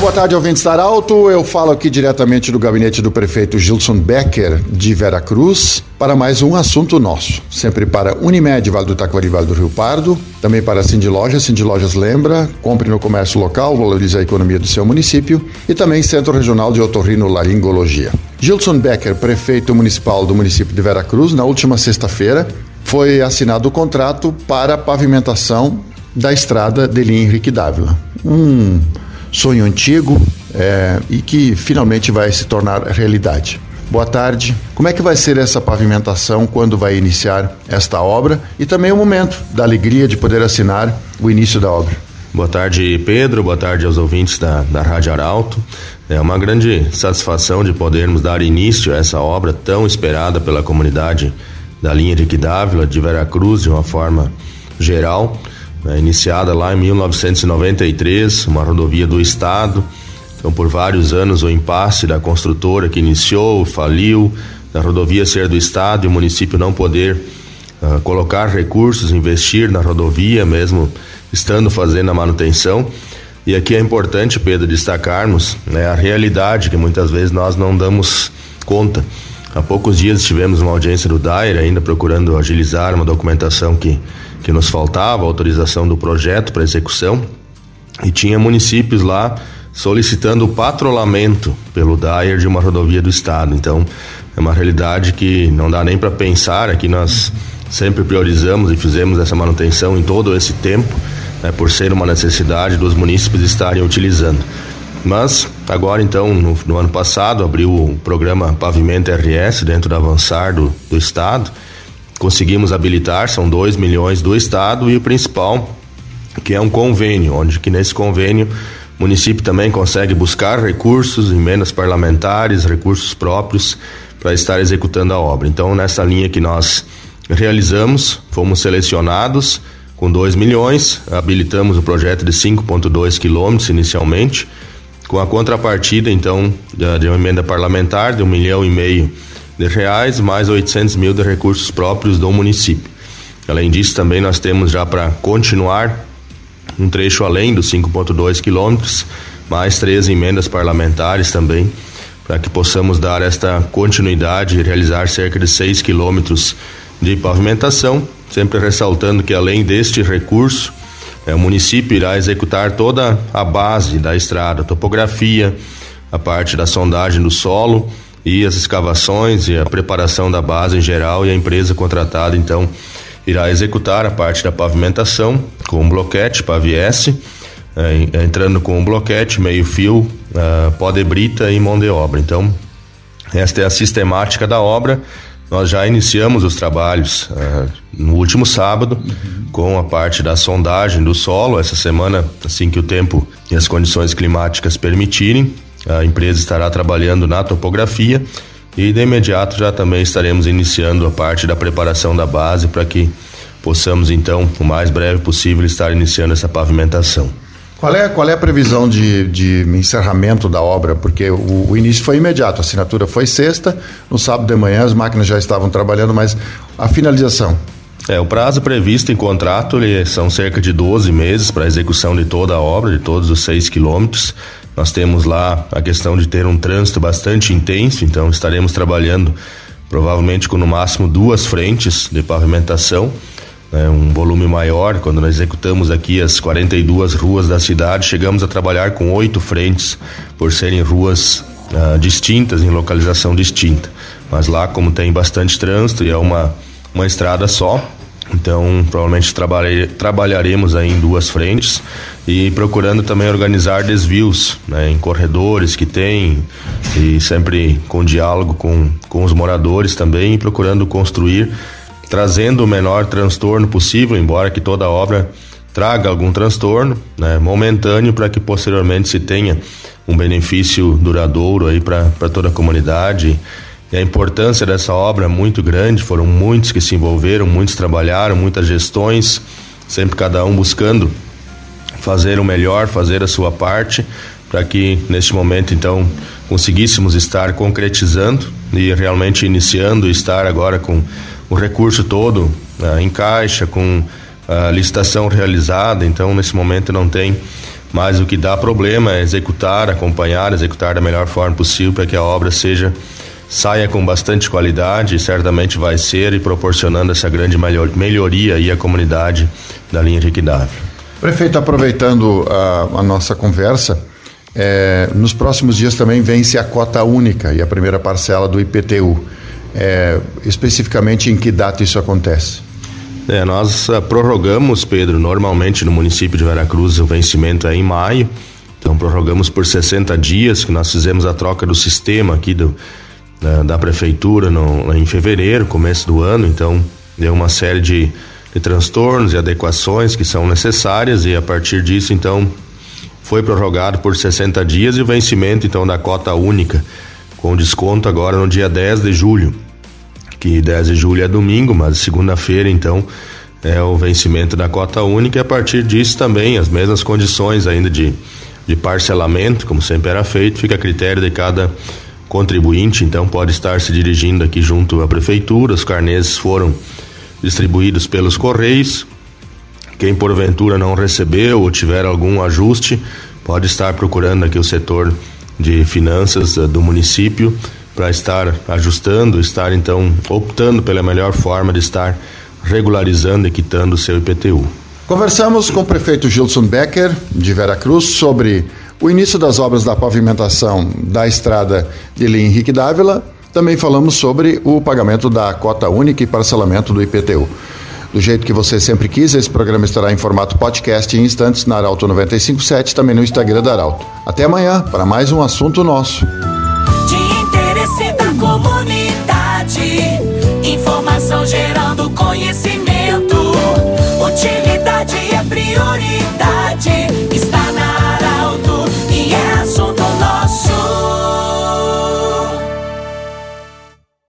Muito boa tarde, ouvintes da Alto. Eu falo aqui diretamente do gabinete do prefeito Gilson Becker, de Vera Cruz, para mais um assunto nosso. Sempre para Unimed, Vale do Taquari, Vale do Rio Pardo, também para Cindy Lojas. Cindy Lojas lembra, compre no comércio local, valorize a economia do seu município e também Centro Regional de Otorrino Laringologia. Gilson Becker, prefeito municipal do município de Vera Cruz, na última sexta-feira, foi assinado o contrato para a pavimentação da estrada de Henrique Dávila. Um sonho antigo é, e que finalmente vai se tornar realidade. Boa tarde. Como é que vai ser essa pavimentação quando vai iniciar esta obra e também o momento da alegria de poder assinar o início da obra? Boa tarde, Pedro. Boa tarde aos ouvintes da, da Rádio Arauto. É uma grande satisfação de podermos dar início a essa obra tão esperada pela comunidade da linha de Quidávila, de Veracruz, de uma forma geral né, iniciada lá em 1993, uma rodovia do Estado. Então, por vários anos, o impasse da construtora que iniciou, faliu, da rodovia ser do Estado e o município não poder uh, colocar recursos, investir na rodovia, mesmo estando fazendo a manutenção. E aqui é importante, Pedro, destacarmos né, a realidade que muitas vezes nós não damos conta. Há poucos dias tivemos uma audiência do DAIR, ainda procurando agilizar uma documentação que que nos faltava, autorização do projeto para execução, e tinha municípios lá solicitando o patrulhamento pelo DAIR de uma rodovia do estado. Então, é uma realidade que não dá nem para pensar, aqui nós sempre priorizamos e fizemos essa manutenção em todo esse tempo, né, por ser uma necessidade dos munícipes estarem utilizando. Mas agora então, no, no ano passado, abriu o programa Pavimento RS dentro da Avançar do, do Estado, conseguimos habilitar, são 2 milhões do Estado e o principal, que é um convênio, onde que nesse convênio o município também consegue buscar recursos, emendas parlamentares, recursos próprios para estar executando a obra. Então, nessa linha que nós realizamos, fomos selecionados com 2 milhões, habilitamos o projeto de 5,2 quilômetros inicialmente, com a contrapartida, então, de uma emenda parlamentar de um milhão e meio de reais, mais 800 mil de recursos próprios do município. Além disso, também nós temos já para continuar um trecho além dos 5,2 quilômetros, mais três emendas parlamentares também, para que possamos dar esta continuidade e realizar cerca de 6 quilômetros de pavimentação, sempre ressaltando que além deste recurso, é, o município irá executar toda a base da estrada, topografia, a parte da sondagem do solo, e as escavações e a preparação da base em geral e a empresa contratada então irá executar a parte da pavimentação com um bloquete paviesse é, entrando com um bloquete meio fio uh, pó de brita e mão de obra. Então esta é a sistemática da obra. Nós já iniciamos os trabalhos no último sábado com a parte da sondagem do solo. Essa semana assim que o tempo e as condições climáticas permitirem a empresa estará trabalhando na topografia e de imediato já também estaremos iniciando a parte da preparação da base para que possamos então, o mais breve possível, estar iniciando essa pavimentação. Qual é, qual é a previsão de, de encerramento da obra? Porque o, o, início foi imediato, a assinatura foi sexta, no sábado de manhã as máquinas já estavam trabalhando, mas a finalização? É, o prazo previsto em contrato ele, são cerca de 12 meses para a execução de toda a obra, de todos os 6 quilômetros. Nós temos lá a questão de ter um trânsito bastante intenso, então estaremos trabalhando provavelmente com no máximo duas frentes de pavimentação, né, um volume maior. Quando nós executamos aqui as 42 ruas da cidade, chegamos a trabalhar com oito frentes, por serem ruas uh, distintas, em localização distinta. Mas lá, como tem bastante trânsito e é uma, uma estrada só, então, provavelmente trabalharemos aí em duas frentes e procurando também organizar desvios né, em corredores que tem e sempre com diálogo com, com os moradores também e procurando construir, trazendo o menor transtorno possível, embora que toda obra traga algum transtorno né, momentâneo para que posteriormente se tenha um benefício duradouro aí para toda a comunidade e a importância dessa obra é muito grande, foram muitos que se envolveram, muitos trabalharam, muitas gestões, sempre cada um buscando fazer o melhor, fazer a sua parte, para que neste momento então conseguíssemos estar concretizando e realmente iniciando estar agora com o recurso todo uh, em caixa, com a licitação realizada, então nesse momento não tem mas o que dá problema é executar, acompanhar, executar da melhor forma possível para que a obra seja saia com bastante qualidade, certamente vai ser e proporcionando essa grande melhoria aí à comunidade da linha liquidável. Prefeito, aproveitando a, a nossa conversa, é, nos próximos dias também vence a cota única e a primeira parcela do IPTU. É, especificamente em que data isso acontece? É, nós uh, prorrogamos, Pedro, normalmente no município de Veracruz o vencimento é em maio, então prorrogamos por 60 dias, que nós fizemos a troca do sistema aqui do, da, da prefeitura no, em fevereiro, começo do ano, então deu uma série de, de transtornos e adequações que são necessárias e a partir disso, então, foi prorrogado por 60 dias e o vencimento, então, da cota única, com desconto agora no dia 10 de julho que 10 de julho é domingo, mas segunda-feira, então, é o vencimento da cota única e a partir disso também as mesmas condições ainda de, de parcelamento, como sempre era feito, fica a critério de cada contribuinte, então pode estar se dirigindo aqui junto à prefeitura, os carnês foram distribuídos pelos correios. Quem porventura não recebeu ou tiver algum ajuste, pode estar procurando aqui o setor de finanças eh, do município para estar ajustando, estar então optando pela melhor forma de estar regularizando e quitando o seu IPTU. Conversamos com o prefeito Gilson Becker, de Veracruz, sobre o início das obras da pavimentação da estrada de Henrique Dávila. Também falamos sobre o pagamento da cota única e parcelamento do IPTU. Do jeito que você sempre quis, esse programa estará em formato podcast em instantes na Arauto 957, também no Instagram da Arauto. Até amanhã para mais um assunto nosso comunidade. Informação gerando conhecimento. Utilidade é prioridade.